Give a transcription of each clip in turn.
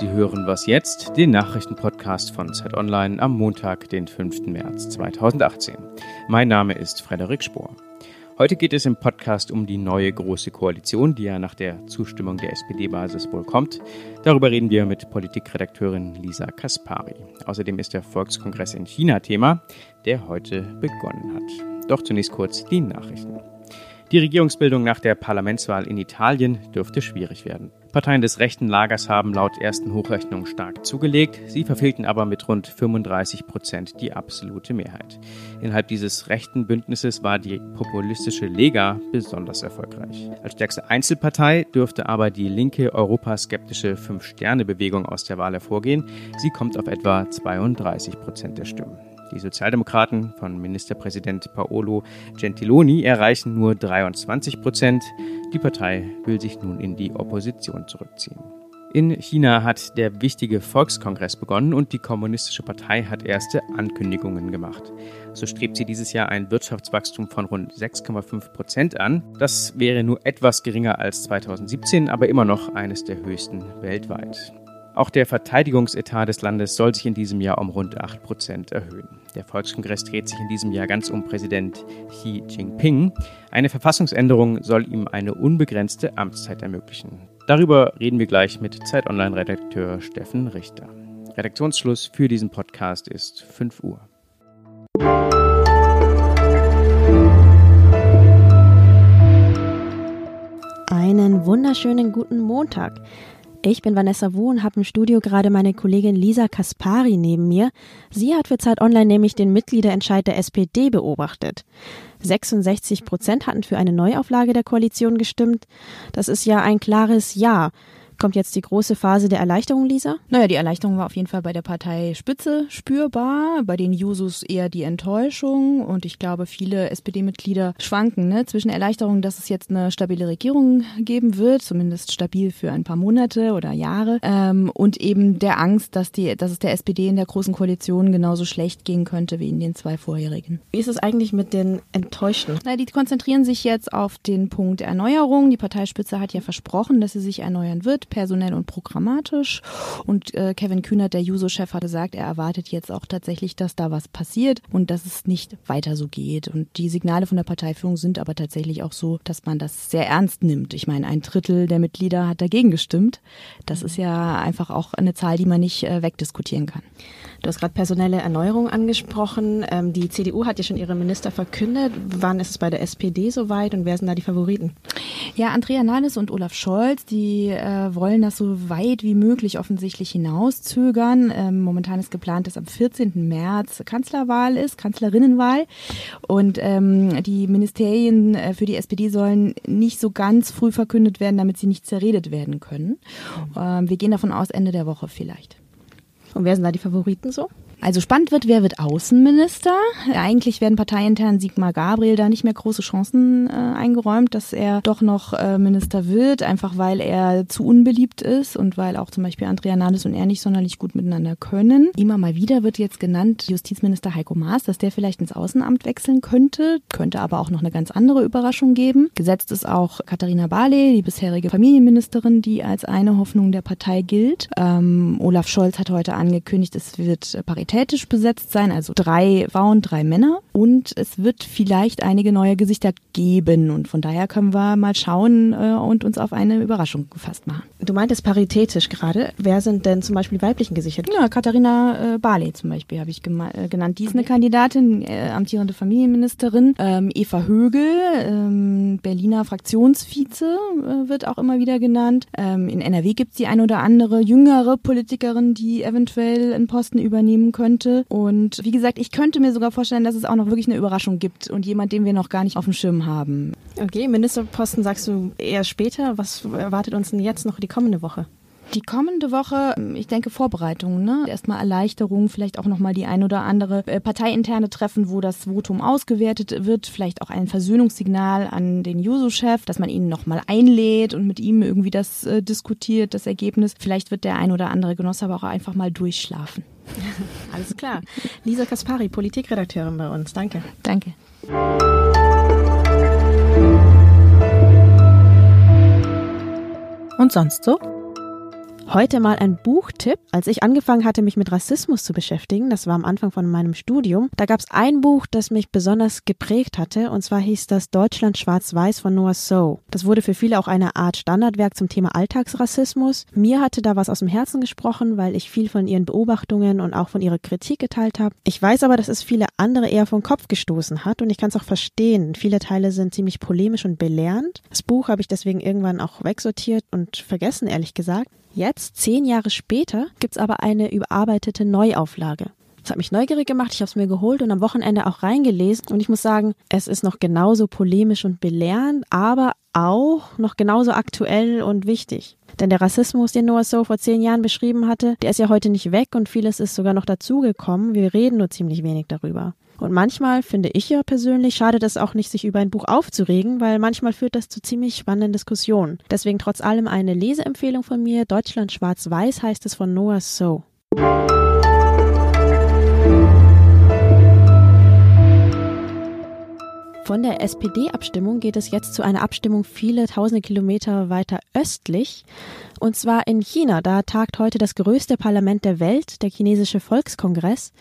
Sie hören Was jetzt, den Nachrichtenpodcast von Zeit Online am Montag, den 5. März 2018. Mein Name ist Frederik Spohr. Heute geht es im Podcast um die neue Große Koalition, die ja nach der Zustimmung der SPD-Basis wohl kommt. Darüber reden wir mit Politikredakteurin Lisa Kaspari. Außerdem ist der Volkskongress in China Thema, der heute begonnen hat. Doch zunächst kurz die Nachrichten. Die Regierungsbildung nach der Parlamentswahl in Italien dürfte schwierig werden. Parteien des rechten Lagers haben laut ersten Hochrechnungen stark zugelegt. Sie verfehlten aber mit rund 35 Prozent die absolute Mehrheit. Innerhalb dieses rechten Bündnisses war die populistische Lega besonders erfolgreich. Als stärkste Einzelpartei dürfte aber die linke europaskeptische Fünf-Sterne-Bewegung aus der Wahl hervorgehen. Sie kommt auf etwa 32 Prozent der Stimmen. Die Sozialdemokraten von Ministerpräsident Paolo Gentiloni erreichen nur 23 Prozent. Die Partei will sich nun in die Opposition zurückziehen. In China hat der wichtige Volkskongress begonnen und die Kommunistische Partei hat erste Ankündigungen gemacht. So strebt sie dieses Jahr ein Wirtschaftswachstum von rund 6,5 Prozent an. Das wäre nur etwas geringer als 2017, aber immer noch eines der höchsten weltweit. Auch der Verteidigungsetat des Landes soll sich in diesem Jahr um rund 8 Prozent erhöhen. Der Volkskongress dreht sich in diesem Jahr ganz um Präsident Xi Jinping. Eine Verfassungsänderung soll ihm eine unbegrenzte Amtszeit ermöglichen. Darüber reden wir gleich mit Zeit Online-Redakteur Steffen Richter. Redaktionsschluss für diesen Podcast ist 5 Uhr. Einen wunderschönen guten Montag. Ich bin Vanessa Wu und habe im Studio gerade meine Kollegin Lisa Kaspari neben mir. Sie hat für Zeit Online nämlich den Mitgliederentscheid der SPD beobachtet. 66 Prozent hatten für eine Neuauflage der Koalition gestimmt. Das ist ja ein klares Ja. Kommt jetzt die große Phase der Erleichterung, Lisa? Naja, die Erleichterung war auf jeden Fall bei der Partei Spitze spürbar, bei den Jusos eher die Enttäuschung und ich glaube, viele SPD-Mitglieder schwanken ne, zwischen Erleichterung, dass es jetzt eine stabile Regierung geben wird, zumindest stabil für ein paar Monate oder Jahre, ähm, und eben der Angst, dass, die, dass es der SPD in der Großen Koalition genauso schlecht gehen könnte wie in den zwei vorherigen. Wie ist es eigentlich mit den Enttäuschten? Na, die konzentrieren sich jetzt auf den Punkt Erneuerung. Die Parteispitze hat ja versprochen, dass sie sich erneuern wird personell und programmatisch. Und äh, Kevin Kühnert, der Juso-Chef, hat gesagt, er erwartet jetzt auch tatsächlich, dass da was passiert und dass es nicht weiter so geht. Und die Signale von der Parteiführung sind aber tatsächlich auch so, dass man das sehr ernst nimmt. Ich meine, ein Drittel der Mitglieder hat dagegen gestimmt. Das ist ja einfach auch eine Zahl, die man nicht äh, wegdiskutieren kann. Du hast gerade personelle Erneuerung angesprochen. Ähm, die CDU hat ja schon ihre Minister verkündet. Wann ist es bei der SPD soweit und wer sind da die Favoriten? Ja, Andrea Nahles und Olaf Scholz, die äh, wollen das so weit wie möglich offensichtlich hinauszögern. Ähm, momentan ist geplant, dass am 14. März Kanzlerwahl ist, Kanzlerinnenwahl. Und ähm, die Ministerien äh, für die SPD sollen nicht so ganz früh verkündet werden, damit sie nicht zerredet werden können. Mhm. Ähm, wir gehen davon aus, Ende der Woche vielleicht. Und wer sind da die Favoriten so? Also spannend wird, wer wird Außenminister? Eigentlich werden parteiintern Sigmar Gabriel da nicht mehr große Chancen äh, eingeräumt, dass er doch noch äh, Minister wird, einfach weil er zu unbeliebt ist und weil auch zum Beispiel Andrea Nahles und er nicht sonderlich gut miteinander können. Immer mal wieder wird jetzt genannt Justizminister Heiko Maas, dass der vielleicht ins Außenamt wechseln könnte, könnte aber auch noch eine ganz andere Überraschung geben. Gesetzt ist auch Katharina Barley, die bisherige Familienministerin, die als eine Hoffnung der Partei gilt. Ähm, Olaf Scholz hat heute angekündigt, es wird Parität paritätisch besetzt sein, also drei Frauen, drei Männer. Und es wird vielleicht einige neue Gesichter geben. Und von daher können wir mal schauen äh, und uns auf eine Überraschung gefasst machen. Du meintest paritätisch gerade. Wer sind denn zum Beispiel die weiblichen Gesichter? Ja, Katharina äh, Barley zum Beispiel habe ich äh, genannt. Die ist eine Kandidatin, äh, amtierende Familienministerin. Ähm, Eva Högel, ähm, Berliner Fraktionsvize, äh, wird auch immer wieder genannt. Ähm, in NRW gibt es die ein oder andere jüngere Politikerin, die eventuell einen Posten übernehmen könnte. Und wie gesagt, ich könnte mir sogar vorstellen, dass es auch noch wirklich eine Überraschung gibt und jemand, den wir noch gar nicht auf dem Schirm haben. Okay, Ministerposten sagst du eher später. Was erwartet uns denn jetzt noch die kommende Woche? Die kommende Woche, ich denke Vorbereitungen, ne? Erstmal Erleichterung, vielleicht auch nochmal die ein oder andere äh, parteiinterne Treffen, wo das Votum ausgewertet wird, vielleicht auch ein Versöhnungssignal an den Juso-Chef, dass man ihn nochmal einlädt und mit ihm irgendwie das äh, diskutiert, das Ergebnis. Vielleicht wird der ein oder andere Genosse aber auch einfach mal durchschlafen. Alles klar. Lisa Kaspari, Politikredakteurin bei uns. Danke. Danke. Und sonst so? Heute mal ein Buchtipp. Als ich angefangen hatte, mich mit Rassismus zu beschäftigen, das war am Anfang von meinem Studium, da gab es ein Buch, das mich besonders geprägt hatte, und zwar hieß das Deutschland Schwarz-Weiß von Noah So. Das wurde für viele auch eine Art Standardwerk zum Thema Alltagsrassismus. Mir hatte da was aus dem Herzen gesprochen, weil ich viel von ihren Beobachtungen und auch von ihrer Kritik geteilt habe. Ich weiß aber, dass es viele andere eher vom Kopf gestoßen hat und ich kann es auch verstehen. Viele Teile sind ziemlich polemisch und belehrend. Das Buch habe ich deswegen irgendwann auch wegsortiert und vergessen, ehrlich gesagt. Jetzt, zehn Jahre später, gibt's aber eine überarbeitete Neuauflage. Das hat mich neugierig gemacht, ich habe es mir geholt und am Wochenende auch reingelesen. Und ich muss sagen, es ist noch genauso polemisch und belehrend, aber auch noch genauso aktuell und wichtig. Denn der Rassismus, den Noah So vor zehn Jahren beschrieben hatte, der ist ja heute nicht weg und vieles ist sogar noch dazugekommen. Wir reden nur ziemlich wenig darüber. Und manchmal finde ich ja persönlich, schadet es auch nicht, sich über ein Buch aufzuregen, weil manchmal führt das zu ziemlich spannenden Diskussionen. Deswegen trotz allem eine Leseempfehlung von mir. Deutschland Schwarz-Weiß heißt es von Noah So. Von der SPD-Abstimmung geht es jetzt zu einer Abstimmung viele tausende Kilometer weiter östlich. Und zwar in China. Da tagt heute das größte Parlament der Welt, der chinesische Volkskongress.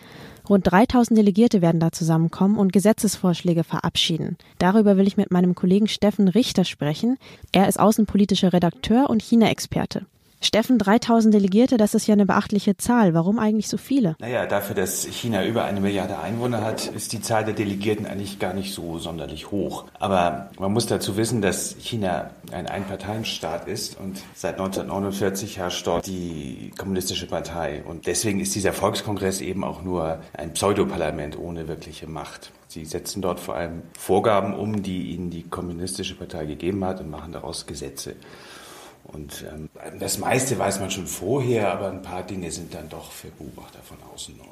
Rund 3000 Delegierte werden da zusammenkommen und Gesetzesvorschläge verabschieden. Darüber will ich mit meinem Kollegen Steffen Richter sprechen. Er ist außenpolitischer Redakteur und China-Experte. Steffen, 3000 Delegierte, das ist ja eine beachtliche Zahl. Warum eigentlich so viele? Naja, dafür, dass China über eine Milliarde Einwohner hat, ist die Zahl der Delegierten eigentlich gar nicht so sonderlich hoch. Aber man muss dazu wissen, dass China ein Einparteienstaat ist und seit 1949 herrscht dort die kommunistische Partei. Und deswegen ist dieser Volkskongress eben auch nur ein Pseudoparlament ohne wirkliche Macht. Sie setzen dort vor allem Vorgaben um, die ihnen die kommunistische Partei gegeben hat und machen daraus Gesetze. Und ähm, das meiste weiß man schon vorher, aber ein paar Dinge sind dann doch für Beobachter von außen neu.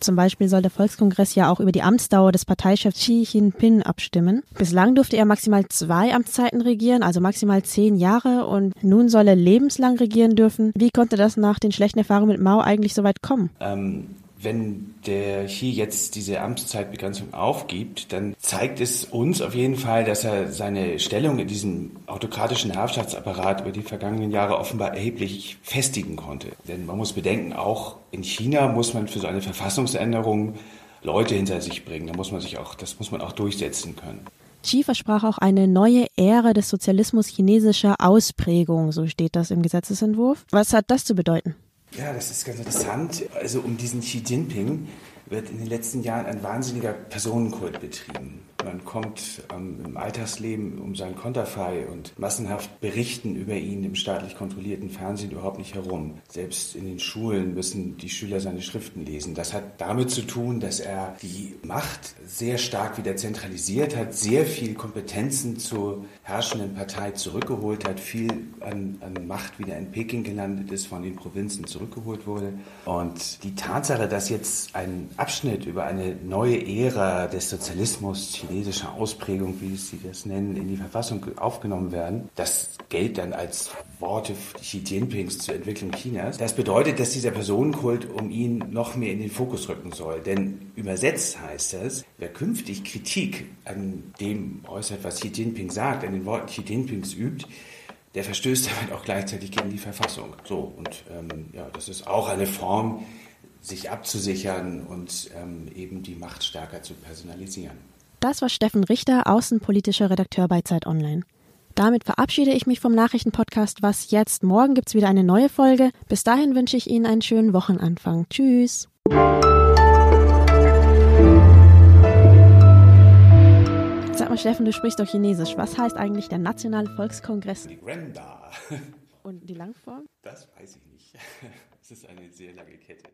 Zum Beispiel soll der Volkskongress ja auch über die Amtsdauer des Parteichefs Xi Jinping abstimmen. Bislang durfte er maximal zwei Amtszeiten regieren, also maximal zehn Jahre, und nun soll er lebenslang regieren dürfen. Wie konnte das nach den schlechten Erfahrungen mit Mao eigentlich so weit kommen? Ähm, wenn der hier jetzt diese Amtszeitbegrenzung aufgibt, dann zeigt es uns auf jeden Fall, dass er seine Stellung in diesem autokratischen Herrschaftsapparat über die vergangenen Jahre offenbar erheblich festigen konnte. Denn man muss bedenken, auch in China muss man für so eine Verfassungsänderung Leute hinter sich bringen. Da muss man sich auch, das muss man auch durchsetzen können. Xi versprach auch eine neue Ära des Sozialismus chinesischer Ausprägung, so steht das im Gesetzesentwurf. Was hat das zu bedeuten? Ja, das ist ganz interessant. Also um diesen Xi Jinping wird in den letzten Jahren ein wahnsinniger Personenkult betrieben. Man kommt ähm, im Alltagsleben um sein Konterfei und massenhaft berichten über ihn im staatlich kontrollierten Fernsehen überhaupt nicht herum. Selbst in den Schulen müssen die Schüler seine Schriften lesen. Das hat damit zu tun, dass er die Macht sehr stark wieder zentralisiert hat, sehr viel Kompetenzen zur herrschenden Partei zurückgeholt hat, viel an, an Macht wieder in Peking gelandet ist, von den Provinzen zurückgeholt wurde. Und die Tatsache, dass jetzt ein Abschnitt über eine neue Ära des Sozialismus chinesischer Ausprägung, wie sie das nennen, in die Verfassung aufgenommen werden. Das gilt dann als Worte Xi Jinpings zur Entwicklung Chinas. Das bedeutet, dass dieser Personenkult um ihn noch mehr in den Fokus rücken soll. Denn übersetzt heißt das, wer künftig Kritik an dem äußert, was Xi Jinping sagt, an den Worten Xi Jinpings übt, der verstößt damit auch gleichzeitig gegen die Verfassung. So, und ähm, ja, das ist auch eine Form, sich abzusichern und ähm, eben die Macht stärker zu personalisieren. Das war Steffen Richter, außenpolitischer Redakteur bei Zeit Online. Damit verabschiede ich mich vom Nachrichtenpodcast Was jetzt? Morgen gibt es wieder eine neue Folge. Bis dahin wünsche ich Ihnen einen schönen Wochenanfang. Tschüss. Sag mal, Steffen, du sprichst doch Chinesisch. Was heißt eigentlich der Nationale Volkskongress? Die Granda. Und die Langform? Das weiß ich nicht. Es ist eine sehr lange Kette.